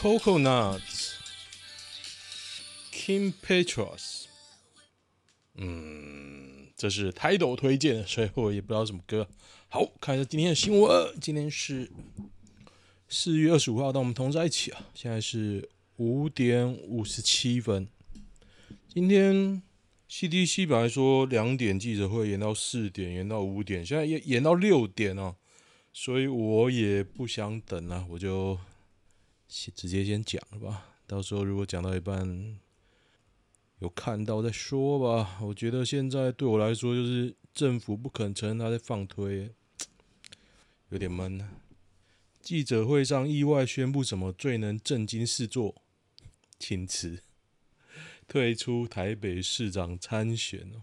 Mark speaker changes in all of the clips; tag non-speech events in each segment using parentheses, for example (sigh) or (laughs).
Speaker 1: Coconuts Kim Petras，嗯，这是泰斗推荐，所以我也不知道什么歌。好，看一下今天的新闻。今天是四月二十五号，当我们同在一起啊。现在是五点五十七分。今天 CDC 本来说两点记者会延到四点，延到五点，现在延延到六点哦。所以我也不想等了，我就。直接先讲了吧，到时候如果讲到一半有看到再说吧。我觉得现在对我来说，就是政府不肯承认他在放推，有点闷。记者会上意外宣布什么最能震惊四座？请辞，退出台北市长参选哦，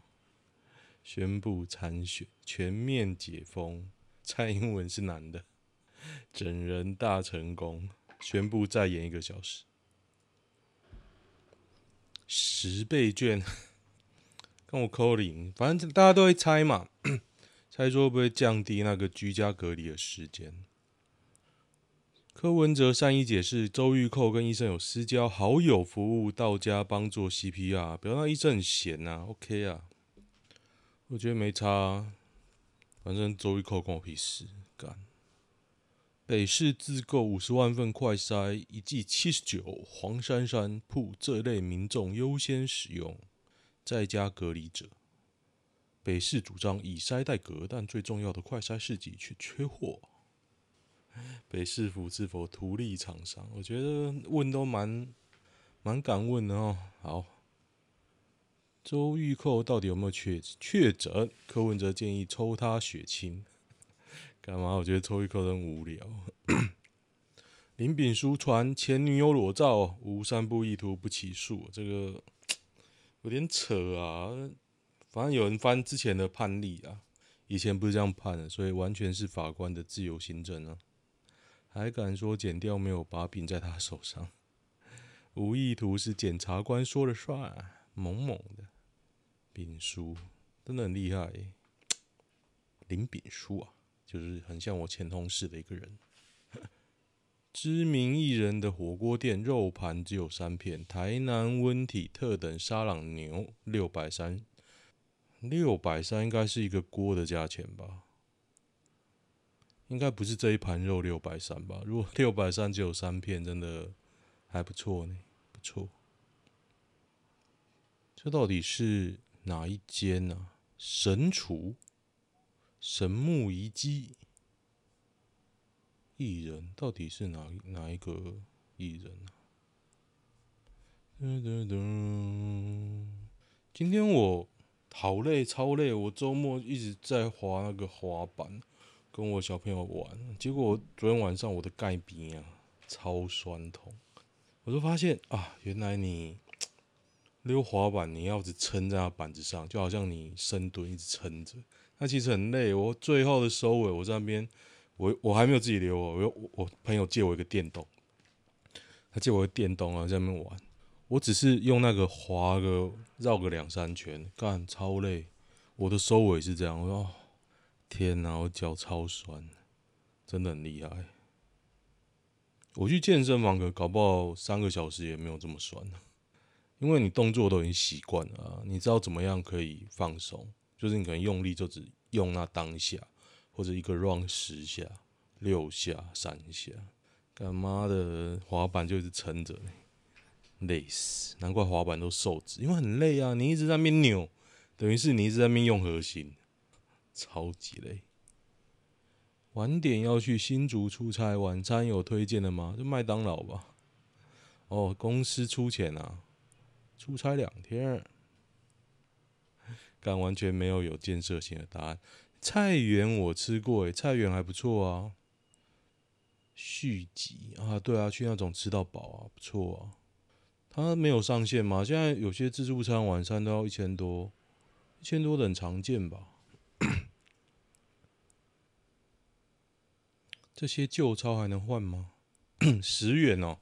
Speaker 1: 宣布参选，全面解封，蔡英文是男的，整人大成功。宣布再延一个小时，十倍券，跟我扣零，反正大家都会猜嘛，(coughs) 猜说会不会降低那个居家隔离的时间。柯文哲善意解释，周玉蔻跟医生有私交，好友服务到家帮做 CPR，不要让医生很闲呐、啊，OK 啊，我觉得没差、啊，反正周玉蔻关我屁事，干。北市自购五十万份快筛，一剂七十九，黄珊珊铺这类民众优先使用，在家隔离者。北市主张以筛代隔，但最重要的快筛试剂却缺货。北市府是否图利厂商？我觉得问都蛮蛮敢问的哦。好，周玉蔻到底有没有确确诊？柯文哲建议抽他血清。干嘛？我觉得抽一口很无聊。林炳书传前女友裸照，无散布意图不起诉，这个 (tsk) 有点扯啊。反正有人翻之前的判例啊，以前不是这样判的，所以完全是法官的自由行政啊。还敢说剪掉没有把柄在他手上？无意图是检察官说了算，猛猛的。炳书真的很厉害，(tsk) 林炳书啊。就是很像我前同事的一个人。(laughs) 知名艺人的火锅店肉盘只有三片，台南温体特等沙朗牛六百三，六百三应该是一个锅的价钱吧？应该不是这一盘肉六百三吧？如果 (laughs) 六百三只有三片，真的还不错呢，不错。这到底是哪一间呢、啊？神厨。神木遗迹艺人到底是哪哪一个艺人啊？噔噔噔！今天我好累，超累。我周末一直在滑那个滑板，跟我小朋友玩。结果昨天晚上我的盖鼻啊超酸痛。我就发现啊，原来你溜滑板，你要一直撑在那板子上，就好像你深蹲一直撑着。那其实很累，我最后的收尾，我在那边，我我还没有自己溜，我我我朋友借我一个电动，他借我一个电动啊，在那边玩，我只是用那个滑个绕个两三圈，干超累，我的收尾是这样，我说天哪，我脚超酸，真的很厉害。我去健身房可搞不好三个小时也没有这么酸，因为你动作都已经习惯了，你知道怎么样可以放松。就是你可能用力就只用那当下，或者一个 run 十下、六下、三下，干妈的滑板就一直撑着，累死！难怪滑板都瘦子，因为很累啊，你一直在那边扭，等于是你一直在那边用核心，超级累。晚点要去新竹出差，晚餐有推荐的吗？就麦当劳吧。哦，公司出钱啊，出差两天。但完全没有有建设性的答案。菜园我吃过，诶，菜园还不错啊。续集啊，对啊，去那种吃到饱啊，不错啊。它没有上线吗？现在有些自助餐晚餐都要一千多，一千多的很常见吧。(coughs) 这些旧钞还能换吗？(coughs) 十元哦，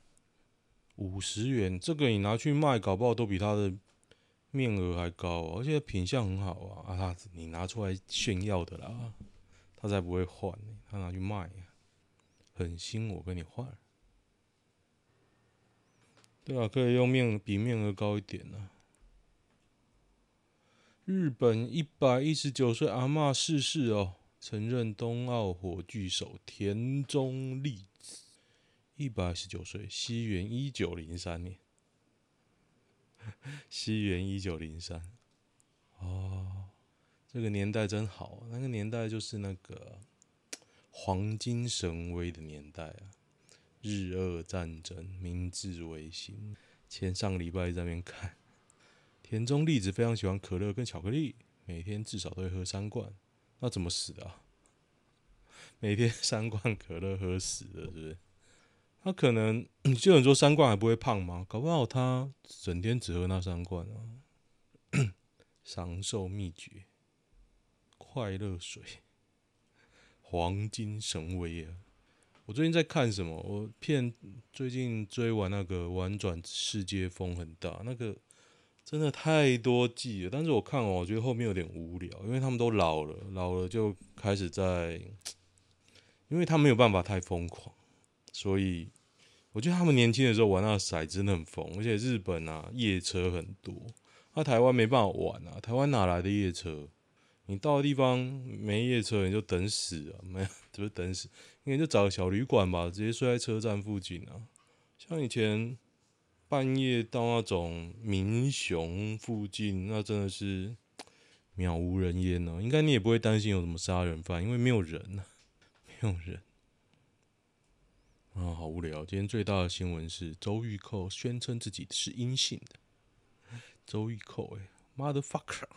Speaker 1: 五十元，这个你拿去卖，搞不好都比它的。面额还高啊，而且品相很好啊！啊，你拿出来炫耀的啦，他才不会换，他拿去卖，狠心我跟你换。对啊，可以用面比面额高一点呢、啊。日本一百一十九岁阿嬷逝世哦，曾任冬奥火炬手田中丽子，一百一十九岁，西元一九零三年，(laughs) 西元一九零三，哦，这个年代真好，那个年代就是那个黄金神威的年代啊。日俄战争，明治维新。前上个礼拜在那边看，田中丽子非常喜欢可乐跟巧克力，每天至少都会喝三罐。那怎么死的啊？每天三罐可乐喝死的，是不是？他可能就有人说三罐还不会胖吗？搞不好他整天只喝那三罐啊。(coughs) 长寿秘诀，快乐水，黄金神威啊！我最近在看什么？我片最近追完那个《玩转世界》，风很大，那个真的太多季了。但是我看完，我觉得后面有点无聊，因为他们都老了，老了就开始在，因为他没有办法太疯狂，所以我觉得他们年轻的时候玩那个骰真的很疯，而且日本啊夜车很多，那、台湾没办法玩啊，台湾哪来的夜车？你到的地方没夜车，你就等死啊！没有，就是等死。应该就找个小旅馆吧，直接睡在车站附近啊。像以前半夜到那种民雄附近，那真的是渺无人烟哦。应该你也不会担心有什么杀人犯，因为没有人啊，没有人。啊，好无聊。今天最大的新闻是周玉蔻宣称自己是阴性的。周玉蔻，哎，motherfucker！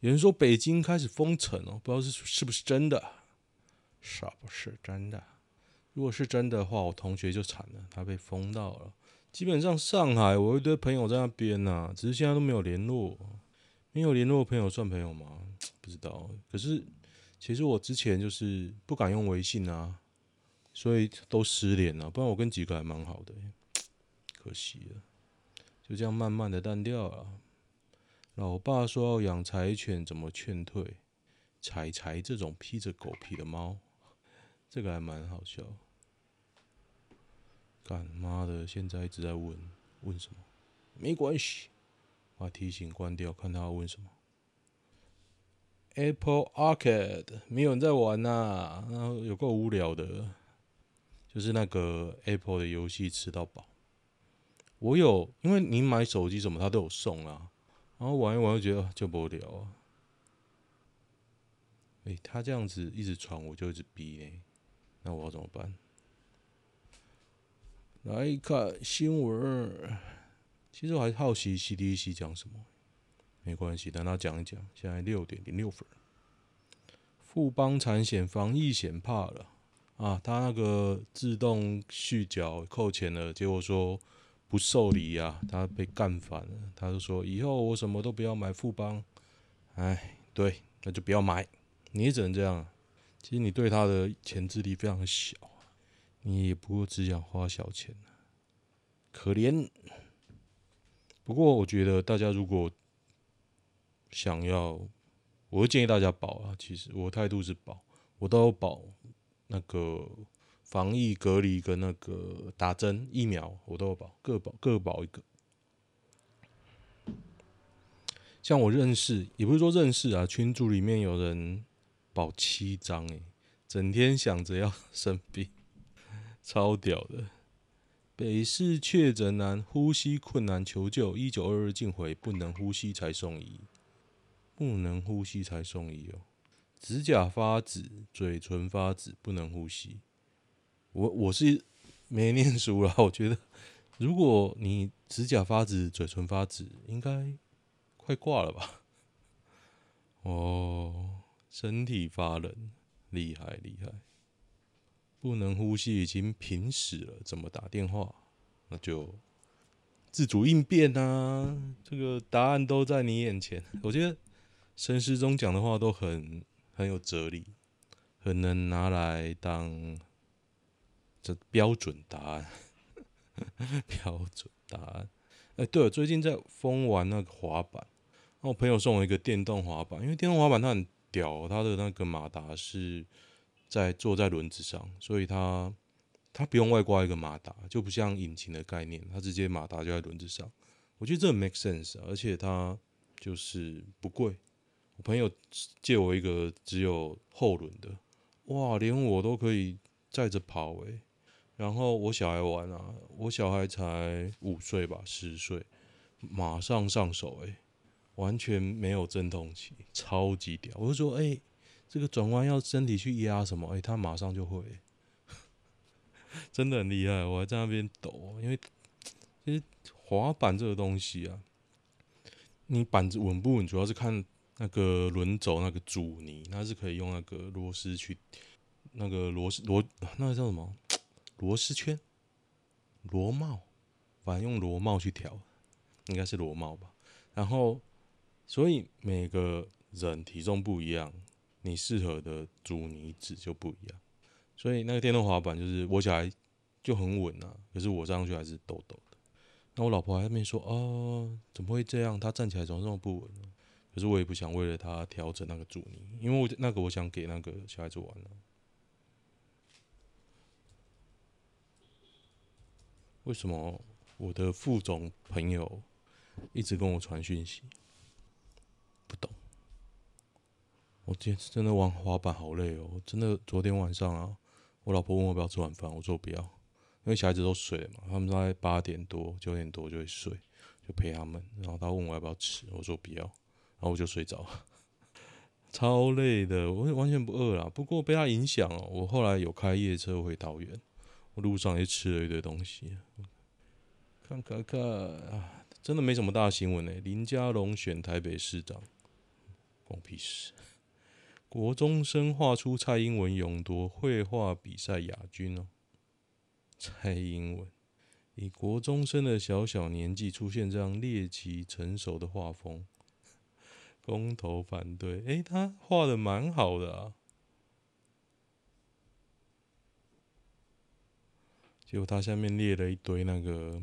Speaker 1: 有人说北京开始封城哦，不知道是是不是真的，是不是真的？如果是真的话，我同学就惨了，他被封到了。基本上上海，我一堆朋友在那边呐、只是现在都没有联络。没有联络的朋友算朋友吗？不知道。可是其实我之前就是不敢用微信啊，所以都失联了。不然我跟几个还蛮好的，(tsk) 可惜了，就这样慢慢的淡掉了。老爸说要养柴犬，怎么劝退？柴柴这种披着狗皮的猫，这个还蛮好笑。干妈的，现在一直在问问什么？没关系，把提醒关掉，看他要问什么。Apple Arcade 没有人在玩呐、啊，然后有够无聊的，就是那个 Apple 的游戏吃到饱。我有，因为你买手机什么，他都有送啊。然后玩一玩就觉得就无聊啊！哎、欸，他这样子一直传，我就一直逼哎，那我要怎么办？来看新闻，其实我还好奇 CDC 讲什么，没关系，等他讲一讲。现在六点零六分，富邦产险防疫险怕了啊！他那个自动续缴扣钱了，结果说。不受理、啊，他被干反了。他就说：“以后我什么都不要买富邦。”哎，对，那就不要买。你也只能这样。其实你对他的钱资力非常小，你也不过只想花小钱。可怜。不过我觉得大家如果想要，我会建议大家保啊。其实我态度是保，我都有保那个。防疫隔离跟那个打针疫苗，我都有保，各保各保一个。像我认识，也不是说认识啊，群组里面有人保七张，诶，整天想着要生病，(laughs) 超屌的。北市确诊男呼吸困难求救，一九二二进回不能呼吸才送医，不能呼吸才送医哦。指甲发紫，嘴唇发紫，不能呼吸。我我是没念书啦，我觉得如果你指甲发紫、嘴唇发紫，应该快挂了吧？哦，身体发冷，厉害厉害，不能呼吸已经濒死了，怎么打电话？那就自主应变啊！这个答案都在你眼前。我觉得陈时中讲的话都很很有哲理，很能拿来当。这标准答案，(laughs) 标准答案。哎，对了，最近在疯玩那个滑板，我朋友送我一个电动滑板，因为电动滑板它很屌，它的那个马达是在坐在轮子上，所以它它不用外挂一个马达，就不像引擎的概念，它直接马达就在轮子上。我觉得这很 make sense，而且它就是不贵。我朋友借我一个只有后轮的，哇，连我都可以载着跑诶、然后我小孩玩啊，我小孩才五岁吧，十岁，马上上手诶、完全没有阵痛期，超级屌。我就说，哎、欸，这个转弯要身体去压什么？哎、欸，他马上就会、(laughs) 真的很厉害，我还在那边抖，因为其实滑板这个东西啊，你板子稳不稳，主要是看那个轮轴那个阻尼，它是可以用那个螺丝去，那个螺丝螺那个叫什么螺丝圈、螺帽，反正用螺帽去调，应该是螺帽吧。然后，所以每个人体重不一样，你适合的阻尼值就不一样。所以那个电动滑板就是我小孩就很稳啊，可是我上去还是抖抖的。那我老婆还在那边说：“哦，怎么会这样？他站起来怎么这么不稳？”可是我也不想为了他调整那个阻尼，因为我那个我想给那个小孩子玩了。为什么我的副总朋友一直跟我传讯息？不懂。我今天真的玩滑板好累哦，真的昨天晚上啊。我老婆问我不要吃晚饭，我说我不要，因为小孩子都睡了嘛，他们大概八点多、九点多就会睡，就陪他们。然后他问我要不要吃，我说不要，然后我就睡着了，(laughs) 超累的，我完全不饿啦。不过被他影响哦，我后来有开夜车回桃园，我路上也吃了一堆东西。看看看啊，真的没什么大新闻呢。林佳龙选台北市长，关我屁事。国中生画出蔡英文勇夺绘画比赛亚军哦！蔡英文以国中生的小小年纪出现这样猎奇成熟的画风，公投反对，诶，他画的蛮好的啊。结果他下面列了一堆那个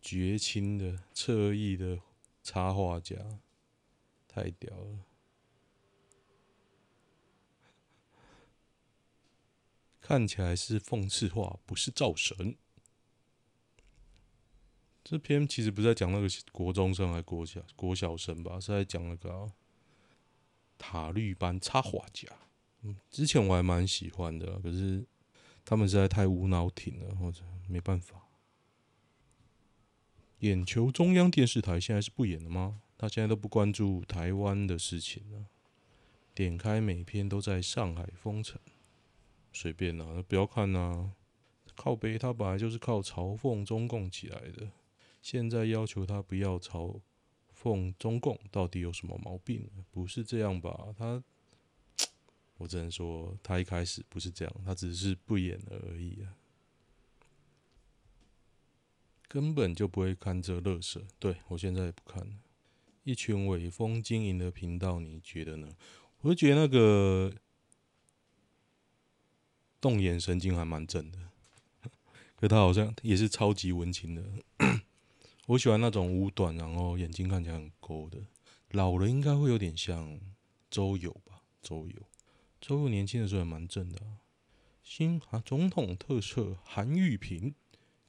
Speaker 1: 绝亲的侧翼的插画家，太屌了。看起来是讽刺画，不是造神。这篇其实不是在讲那个国中生还是国小国小生吧？是在讲那个塔绿班插画家。嗯，之前我还蛮喜欢的，可是他们实在太无脑挺了，或者没办法。眼球中央电视台现在是不演了吗？他现在都不关注台湾的事情了。点开每篇都在上海封城。随便啦，不要看呐。靠北，他本来就是靠嘲讽中共起来的，现在要求他不要嘲讽中共，到底有什么毛病？不是这样吧？他，(tsk) 我只能说，他一开始不是这样，他只是不演而已啊，根本就不会看这乐色。对，我现在也不看了。一群伪风经营的频道，你觉得呢？我就觉得那个。动眼神经还蛮正的，(laughs) 可他好像也是超级文青的。我喜欢那种五短，然后眼睛看起来很勾的。老了应该会有点像周友吧？周友，周友年轻的时候也蛮正的。新啊，总统特赦韩玉平，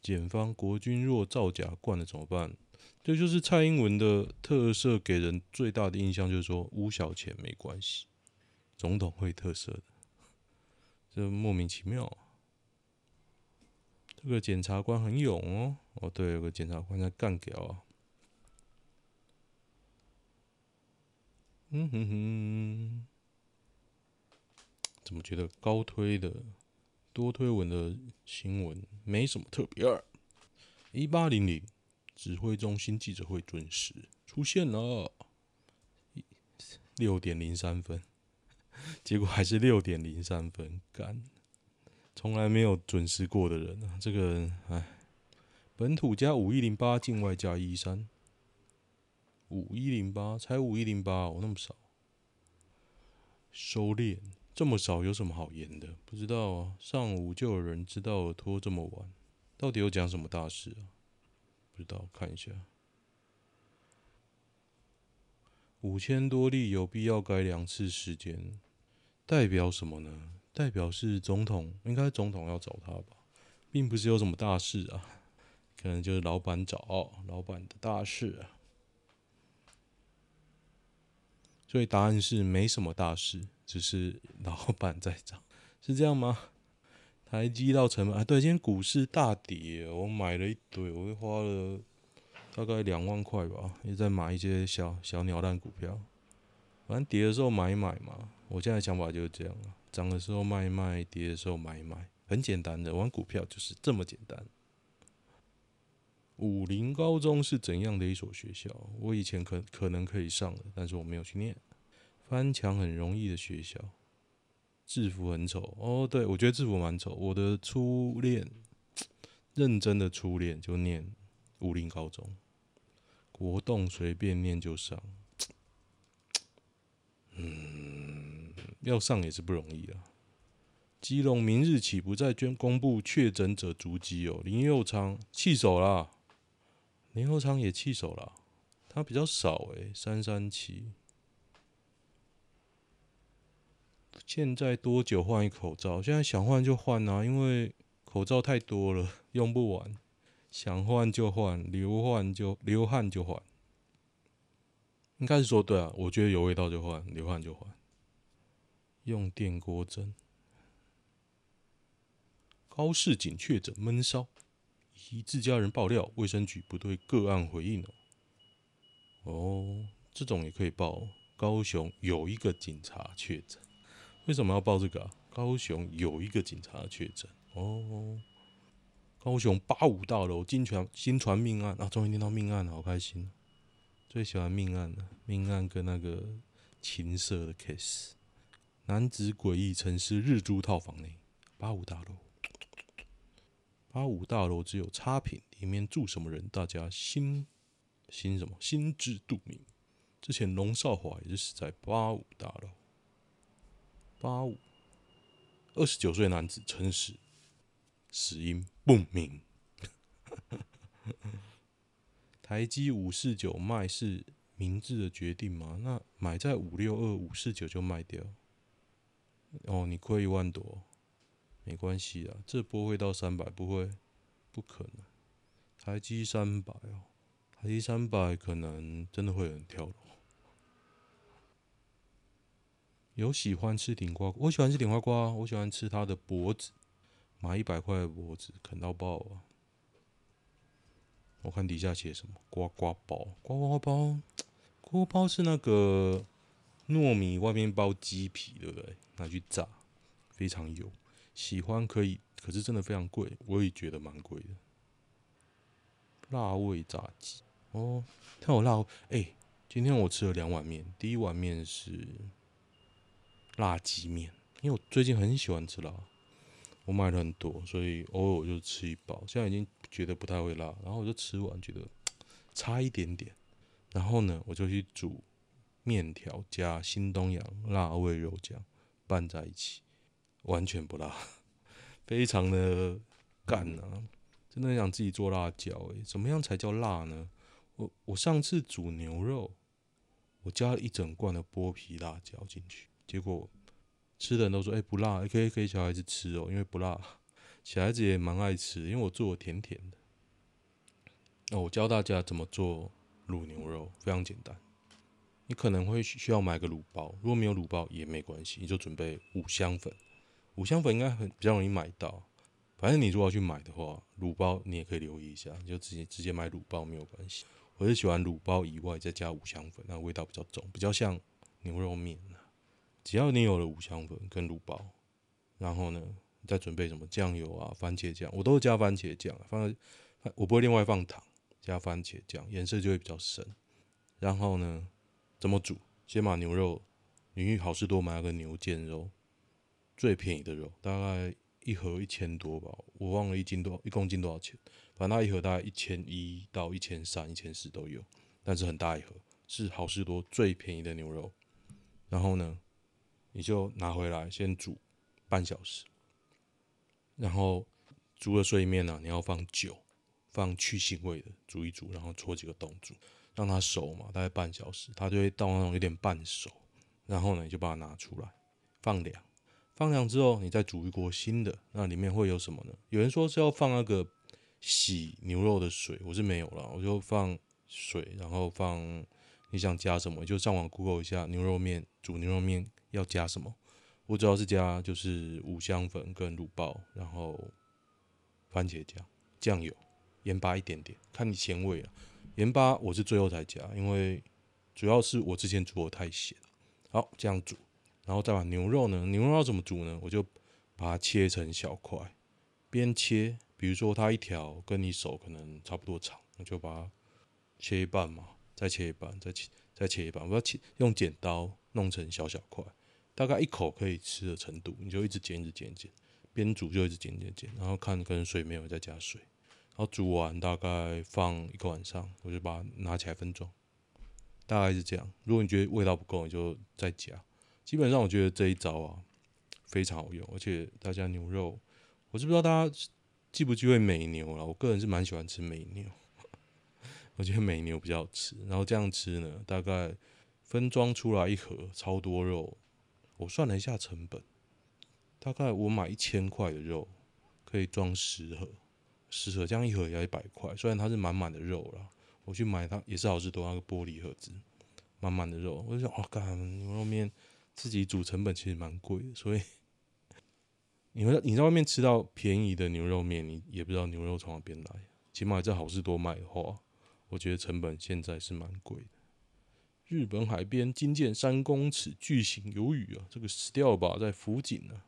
Speaker 1: 检方国军若造假惯了怎么办？这就是蔡英文的特色，给人最大的印象就是说污小钱没关系，总统会特色的。这莫名其妙。这个检察官很勇哦。哦，对，有个检察官在干屌啊。嗯哼哼。怎么觉得高推的多推文的新闻没什么特别？一八零零指挥中心记者会准时出现了，六点零三分。结果还是六点零三分，干，从来没有准时过的人啊！这个人，哎，本土加五一零八，境外加一三，五一零八才五一零八哦，那么少，收敛这么少有什么好言的？不知道啊，上午就有人知道我拖这么晚，到底有讲什么大事啊？不知道，看一下，五千多例有必要改两次时间。代表什么呢？代表是总统，应该总统要找他吧？并不是有什么大事啊，可能就是老板找老板的大事啊。所以答案是没什么大事，只是老板在涨，是这样吗？台积到成本啊，对，今天股市大跌，我买了一堆，我花了大概两万块吧，也在买一些小小鸟蛋股票。反正跌的时候买一买嘛，我现在想法就是这样啊，涨的时候卖一卖，跌的时候买一买，很简单的，玩股票就是这么简单。武林高中是怎样的一所学校？我以前可可能可以上的，但是我没有去念。翻墙很容易的学校，制服很丑哦。对，我觉得制服蛮丑。我的初恋，认真的初恋就念武林高中，国栋随便念就上。嗯，要上也是不容易啊。基隆明日起不再捐公布确诊者足迹哦。林右昌弃守啦，林右昌也弃守啦，他比较少诶，三三七。现在多久换一口罩？现在想换就换啊，因为口罩太多了，用不完，想换就换，流换就流汗就换。应该是说对啊，我觉得有味道就换，流汗就换。用电锅蒸。高市井确诊闷烧，一自家人爆料，卫生局不对个案回应哦。哦，这种也可以报。高雄有一个警察确诊，为什么要报这个啊？高雄有一个警察确诊哦。高雄八五大楼惊传新传命案啊，终于听到命案了，好开心。最喜欢命案了，命案跟那个情色的 case。男子诡异沉尸日租套房内，八五大楼。八五大楼只有差评，里面住什么人？大家心心什么心知肚明。之前龙少华也是死在八五大楼。八五二十九岁男子陈尸，死因不明。台积五四九卖是明智的决定吗？那买在五六二五四九就卖掉。哦，你亏一万多，没关系啊，这波会到三百，不会，不可能。台积三百哦，台积三百可能真的会很跳楼。有喜欢吃顶呱呱，我喜欢吃顶呱呱，我喜欢吃它的脖子，买一百块的脖子啃到爆啊！我看底下写什么？呱呱包，呱呱包，呱呱包是那个糯米外面包鸡皮，对不对？拿去炸，非常油。喜欢可以，可是真的非常贵，我也觉得蛮贵的。辣味炸鸡，哦，它有辣味。哎、今天我吃了两碗面，第一碗面是辣鸡面，因为我最近很喜欢吃辣，我买了很多，所以偶尔我就吃一包。现在已经。觉得不太会辣，然后我就吃完，觉得差一点点。然后呢，我就去煮面条加新东阳辣味肉酱拌在一起，完全不辣，(laughs) 非常的干啊！真的很想自己做辣椒诶，怎么样才叫辣呢？我我上次煮牛肉，我加了一整罐的剥皮辣椒进去，结果吃的人都说：“哎，不辣，可以可以小孩子吃哦，因为不辣。”小孩子也蛮爱吃，因为我做的甜甜的。那我教大家怎么做卤牛肉，非常简单。你可能会需要买个卤包，如果没有卤包也没关系，你就准备五香粉。五香粉应该很比较容易买到，反正你如果要去买的话，卤包你也可以留意一下，你就直接直接买卤包没有关系。我是喜欢卤包以外再加五香粉，那味道比较重，比较像牛肉面。只要你有了五香粉跟卤包，然后呢，再准备什么酱油啊、番茄酱，我都是加番茄酱，放我不会另外放糖，加番茄酱，颜色就会比较深。然后呢，怎么煮？先把牛肉，你去好市多买个牛腱肉，最便宜的肉，大概一盒一千多吧，我忘了一斤多，一公斤多少钱？反正它一盒大概一千一到一千三、一千四都有，但是很大一盒，是好市多最便宜的牛肉。然后呢，你就拿回来先煮半小时。然后煮了碎面呢，你要放酒，放去腥味的，煮一煮，然后戳几个洞煮，让它熟嘛，大概半小时，它就会到那种有点半熟。然后呢，你就把它拿出来，放凉，放凉之后，你再煮一锅新的，那里面会有什么呢？有人说是要放那个洗牛肉的水，我是没有了，我就放水，然后放你想加什么，就上网 Google 一下牛肉面，煮牛肉面要加什么。我主要是加就是五香粉跟卤包，然后番茄酱、酱油、盐巴一点点，看你咸味啊。盐巴我是最后才加，因为主要是我之前煮的太咸。好，这样煮。然后再把牛肉呢，牛肉要怎么煮呢？我就把它切成小块，边切，比如说它一条跟你手可能差不多长，我就把它切一半嘛，再切一半，再切再切一半，我要切用剪刀弄成小小块，大概一口可以吃的程度，你就一直剪一直剪剪，边煮就一直剪剪剪，然后看跟水没有再加水，然后煮完大概放一个晚上，我就把它拿起来分装，大概是这样。如果你觉得味道不够，你就再加。基本上我觉得这一招啊非常好用，而且大家牛肉，我是不知道大家记不记得美牛了。我个人是蛮喜欢吃美牛，我觉得美牛比较好吃。然后这样吃呢，大概分装出来一盒超多肉，我算了一下成本，大概我买一千块的肉可以装十盒，十盒这样一盒也要一百块。虽然它是满满的肉了，我去买它也是好市多那个玻璃盒子，满满的肉，我就想哇，干牛肉面。自己煮成本其实蛮贵的，所以你们你在外面吃到便宜的牛肉面，你也不知道牛肉从哪边来。起码在好事多买的话，我觉得成本现在是蛮贵的。日本海边惊见三公尺巨型鱿鱼啊，这个死掉吧，在福井呢，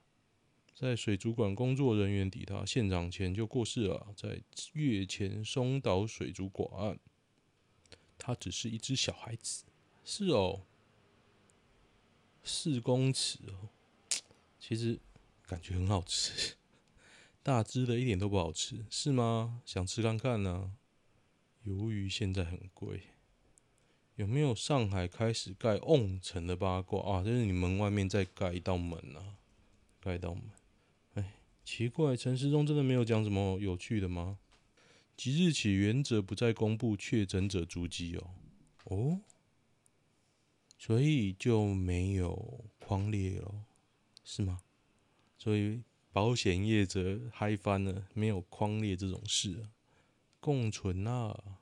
Speaker 1: 在水族馆工作人员抵达现场前就过世了，在月前松岛水族馆，他只是一只小孩子，是哦。四公尺哦，其实感觉很好吃，(laughs) 大只的一点都不好吃，是吗？想吃看看呢、啊。鱿鱼现在很贵，有没有上海开始盖瓮城的八卦啊？就是你门外面再盖一道门啊，盖一道门。哎，奇怪，陈时中真的没有讲什么有趣的吗？即日起，原则不再公布确诊者足迹哦。哦。所以就没有框列了，是吗？所以保险业者嗨翻了，没有框列这种事。共存啊，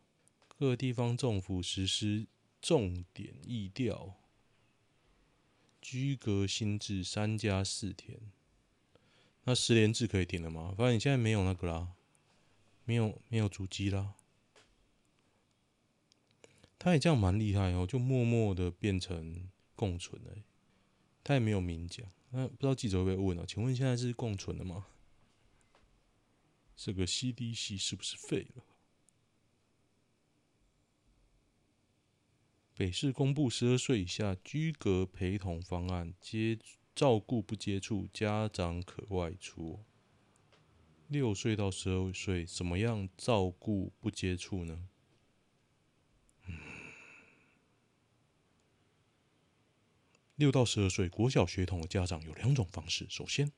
Speaker 1: 各地方政府实施重点疫调，居隔新制三加四天。那十连制可以停了吗？反正你现在没有那个啦，没有没有主机啦。他也这样蛮厉害哦，就默默的变成共存了。他也没有明讲，那不知道记者会不会问啊？请问现在是共存了吗？这个 CDC 是不是废了？北市公布十二岁以下居隔陪同方案，接照顾不接触，家长可外出。六岁到十二岁，怎么样照顾不接触呢？六到十二岁国小学童的家长有两种方式：首先，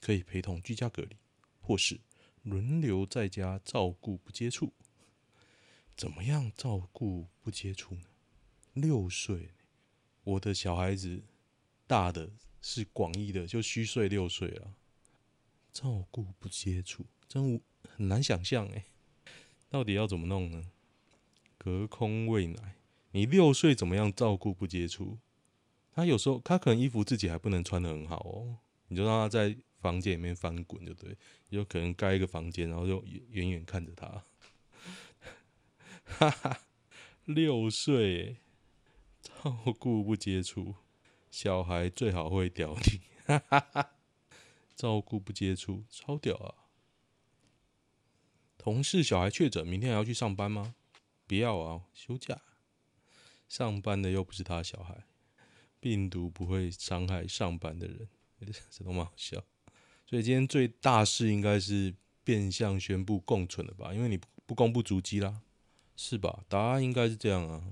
Speaker 1: 可以陪同居家隔离，或是轮流在家照顾不接触。怎么样照顾不接触呢？六岁，我的小孩子大的是广义的，就虚岁六岁了。照顾不接触，真很难想象哎，到底要怎么弄呢？隔空喂奶，你六岁怎么样照顾不接触？他有时候，他可能衣服自己还不能穿得很好哦，你就让他在房间里面翻滚，就对，有可能盖一个房间，然后就远远看着他，(laughs) 哈哈，六岁，照顾不接触，小孩最好会屌你，哈哈哈，照顾不接触，超屌啊！同事小孩确诊，明天还要去上班吗？不要啊，休假，上班的又不是他小孩。病毒不会伤害上班的人，(laughs) 这都蛮好笑。所以今天最大事应该是变相宣布共存了吧？因为你不公布足迹啦，是吧？答案应该是这样啊。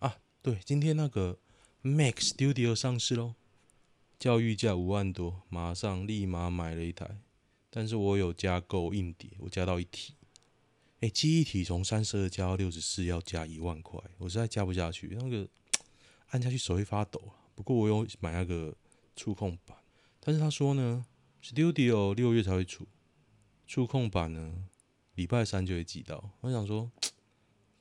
Speaker 1: 啊，对，今天那个 Mac Studio 上市喽，教育价五万多，马上立马买了一台。但是我有加购硬碟，我加到一体。哎，记忆体从三十二加到六十四要加一万块，我实在加不下去，那个按下去手会发抖啊。不过我有买那个触控板，但是他说呢，Studio 六月才会出，触控版呢，礼拜三就会寄到。我想说，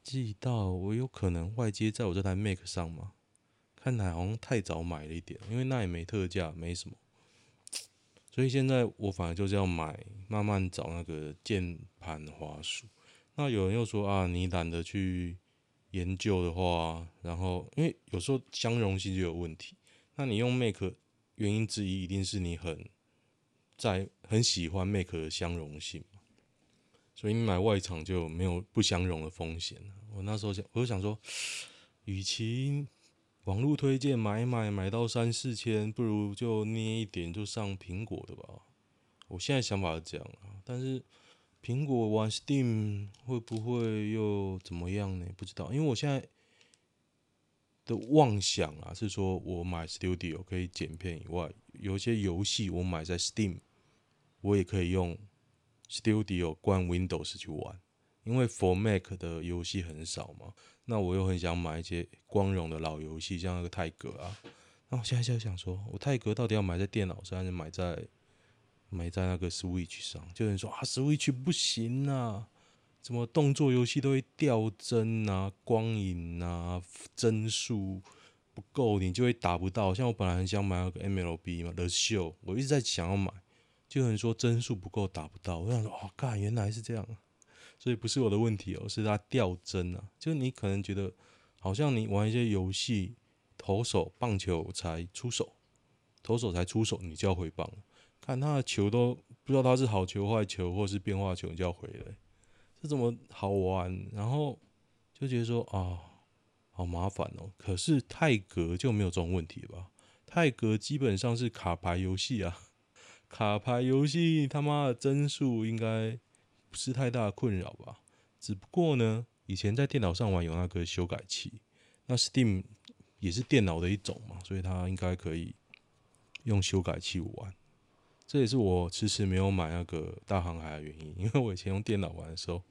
Speaker 1: 寄到我有可能外接在我这台 Mac 上吗？看来好像太早买了一点，因为那也没特价，没什么。所以现在我反而就是要买，慢慢找那个键盘滑鼠。那有人又说啊，你懒得去研究的话，然后因为有时候相容性就有问题。那你用 Mac 原因之一，一定是你很在很喜欢 Make 的相容性，所以你买外厂就没有不相容的风险。我那时候想，我就想说，与其网络推荐买买买到三四千，不如就捏一点就上苹果的吧。我现在想法是这样啊，但是苹果玩 Steam 会不会又怎么样呢？不知道，因为我现在的妄想啊是说，我买 Studio 可以剪片以外，有一些游戏我买在 Steam，我也可以用 Studio 关 Windows 去玩，因为 For Mac 的游戏很少嘛。那我又很想买一些光荣的老游戏，像那个泰格啊。那我现在就想说，我泰格到底要买在电脑上，还是买在买在那个 Switch 上？就有人说啊，Switch 不行啊，怎么动作游戏都会掉帧啊、光影啊、帧数不够，你就会打不到。像我本来很想买那个 MLB 嘛，The Show，我一直在想要买，就有人说帧数不够打不到。我想说，哦，干，原来是这样。所以不是我的问题哦，是它掉帧啊。就你可能觉得，好像你玩一些游戏，投手棒球才出手，投手才出手，你就要回棒。看他的球都不知道他是好球坏球，或是变化球，你就要回来，这怎么好玩？然后就觉得说啊，好麻烦哦。可是泰格就没有这种问题吧？泰格基本上是卡牌游戏啊，卡牌游戏他妈的帧数应该。不是太大的困扰吧？只不过呢，以前在电脑上玩有那个修改器，那 Steam 也是电脑的一种嘛，所以它应该可以用修改器玩。这也是我迟迟没有买那个大航海的原因，(laughs) 因为我以前用电脑玩的时候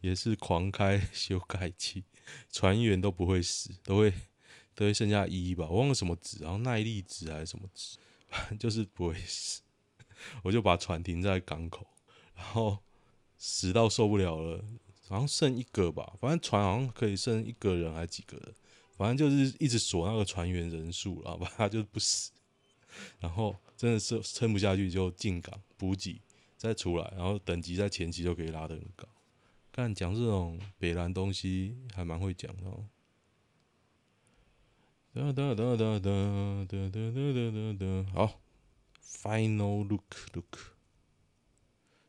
Speaker 1: 也是狂开修改器，船员都不会死，都会都会剩下一吧，我忘了什么值，然后耐力值还是什么值，反正就是不会死。我就把船停在港口，然后。死到受不了了，好像剩一个吧，反正船好像可以剩一个人还几个人，反正就是一直锁那个船员人数，然后他就不死，然后真的是撑不下去就进港补给再出来，然后等级在前期就可以拉得很高。看讲这种北蓝东西还蛮会讲的哦。哒哒哒哒哒哒哒哒哒哒，好，Final look look。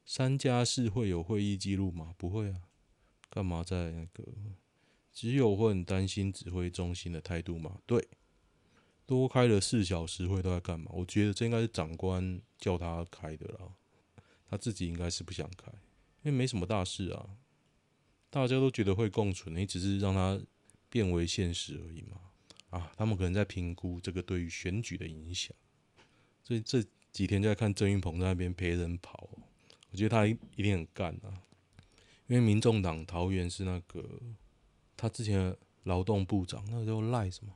Speaker 1: 三加四会有会议记录吗？不会啊，干嘛在那个？只有会很担心指挥中心的态度吗？对，多开了四小时会都在干嘛？我觉得这应该是长官叫他开的啦，他自己应该是不想开，因为没什么大事啊，大家都觉得会共存，你只是让它变为现实而已嘛。啊，他们可能在评估这个对于选举的影响，所以这几天就在看郑云鹏在那边陪人跑。我觉得他一定很干啊，因为民众党桃园是那个他之前的劳动部长，那个叫赖什么，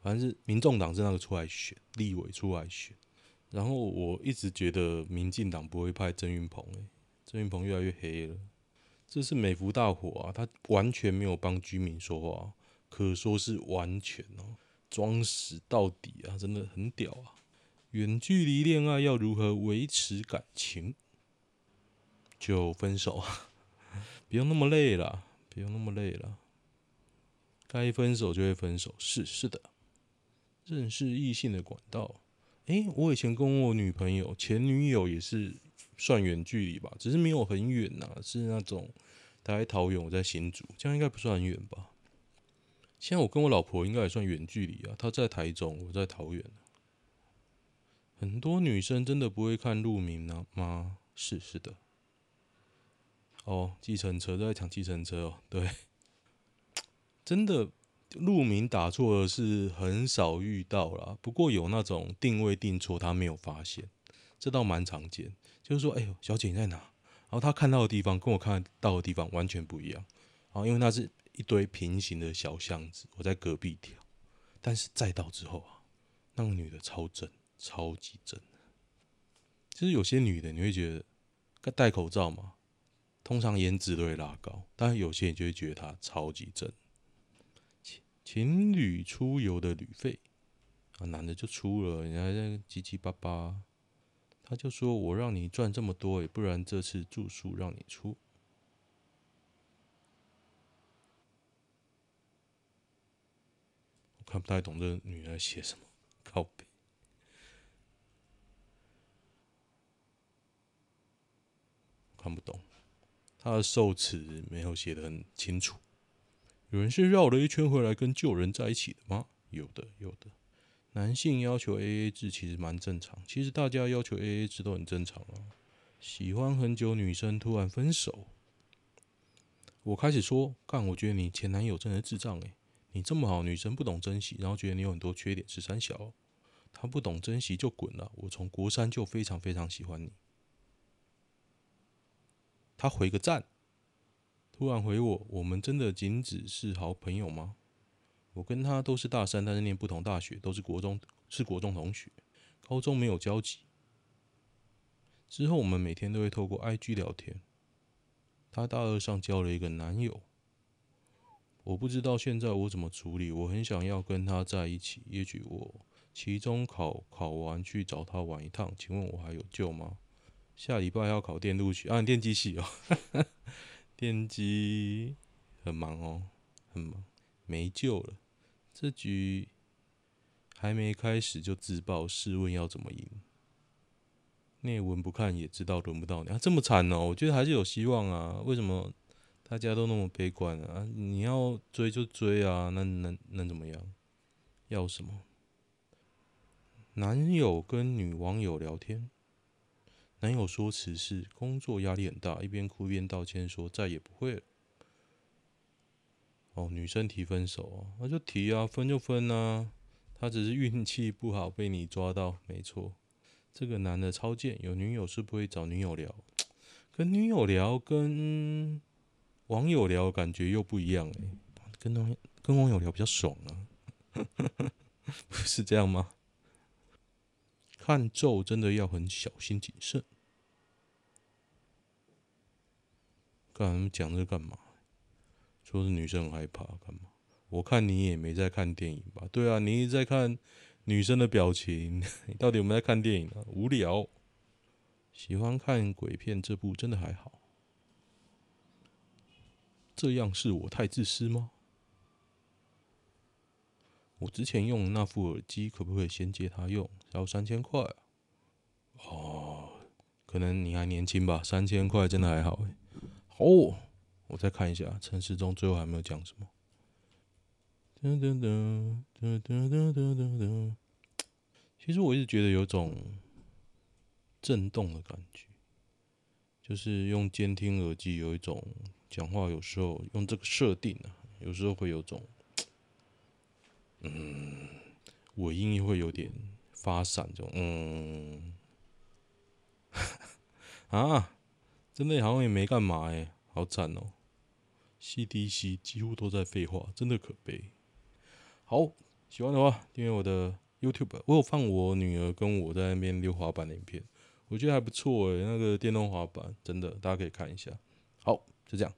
Speaker 1: 反正是民众党是那个出来选立委出来选，然后我一直觉得民进党不会派郑云鹏，哎，郑云鹏越来越黑了，这是美孚大火啊，他完全没有帮居民说话，可说是完全哦，装死到底啊，真的很屌啊，远距离恋爱要如何维持感情？就分手，(laughs) 不用那么累了，不用那么累了。该分手就会分手，是是的。认识异性的管道，诶、我以前跟我女朋友、前女友也是算远距离吧，只是没有很远呐，是那种她在桃园，我在新竹，这样应该不算很远吧？现在我跟我老婆应该也算远距离啊，她在台中，我在桃园。很多女生真的不会看路名呢吗？是是的。哦，计程车都在抢计程车哦。对，(tsk) 真的路名打错了是很少遇到啦。不过有那种定位定错，他没有发现，这倒蛮常见。就是说，哎呦，小姐你在哪？然后他看到的地方跟我看到的地方完全不一样。啊，因为那是一堆平行的小巷子，我在隔壁条。但是再到之后啊，那个女的超正，超级正。就是有些女的，你会觉得戴口罩嘛，通常颜值都会拉高，但是有些人就会觉得她超级正。情情侣出游的旅费啊，男的就出了，人家在叽叽巴巴，他就说：“我让你赚这么多，不然这次住宿让你出。”我看不太懂这女的写什么，靠北。看不懂，他的受词没有写得很清楚。有人是绕了一圈回来跟旧人在一起的吗？有的，有的。男性要求 AA 制其实蛮正常，其实大家要求 AA 制都很正常啊。喜欢很久女生突然分手，我开始说，干，我觉得你前男友真的是智障诶、你这么好，女生不懂珍惜，然后觉得你有很多缺点是三小，他不懂珍惜就滚了。我从国三就非常非常喜欢你。他回个赞。突然回我，我们真的仅只是好朋友吗？我跟他都是大三，但是念不同大学，都是国中，是国中同学，高中没有交集。之后我们每天都会透过 IG 聊天。他大二上交了一个男友，我不知道现在我怎么处理。我很想要跟他在一起，也许我期中考考完去找他玩一趟。请问我还有救吗？下礼拜要考电路系啊，电机系哦。(laughs) 电机很忙哦，很忙，没救了。这局还没开始就自爆，试问要怎么赢？内文不看也知道轮不到你啊，这么惨哦！我觉得还是有希望啊。为什么大家都那么悲观啊？你要追就追啊，那能能怎么样？要什么？男友跟女网友聊天。男友说辞是工作压力很大，一边哭一边道歉说再也不会了。哦，女生提分手哦，那就提啊，分就分啊。他只是运气不好被你抓到，没错。这个男的超贱，有女友是不会找女友聊，跟女友聊跟网友聊感觉又不一样诶。跟网跟网友聊比较爽啊，(laughs) 不是这样吗？看咒真的要很小心谨慎。干讲这干嘛？说是女生很害怕干嘛？我看你也没在看电影吧？对啊，你一直在看女生的表情，(laughs) 到底有没有在看电影啊？无聊。喜欢看鬼片，这部真的还好。这样是我太自私吗？我之前用那副耳机可不可以先借他用？要三千块啊？哦，可能你还年轻吧，三千块真的还好欸。好，我再看一下陈时中最后还没有讲什么。噔噔噔噔噔噔噔噔。其实我一直觉得有种震动的感觉，就是用监听耳机有一种讲话，有时候用这个设定啊，有时候会有种。嗯，尾音会有点发散，这种嗯，(laughs) 啊，真的好像也没干嘛哎，好惨哦！CDC 几乎都在废话，真的可悲。好，喜欢的话订阅我的 YouTube，我有放我女儿跟我在那边溜滑板的影片，我觉得还不错哎，那个电动滑板真的大家可以看一下。好，就这样。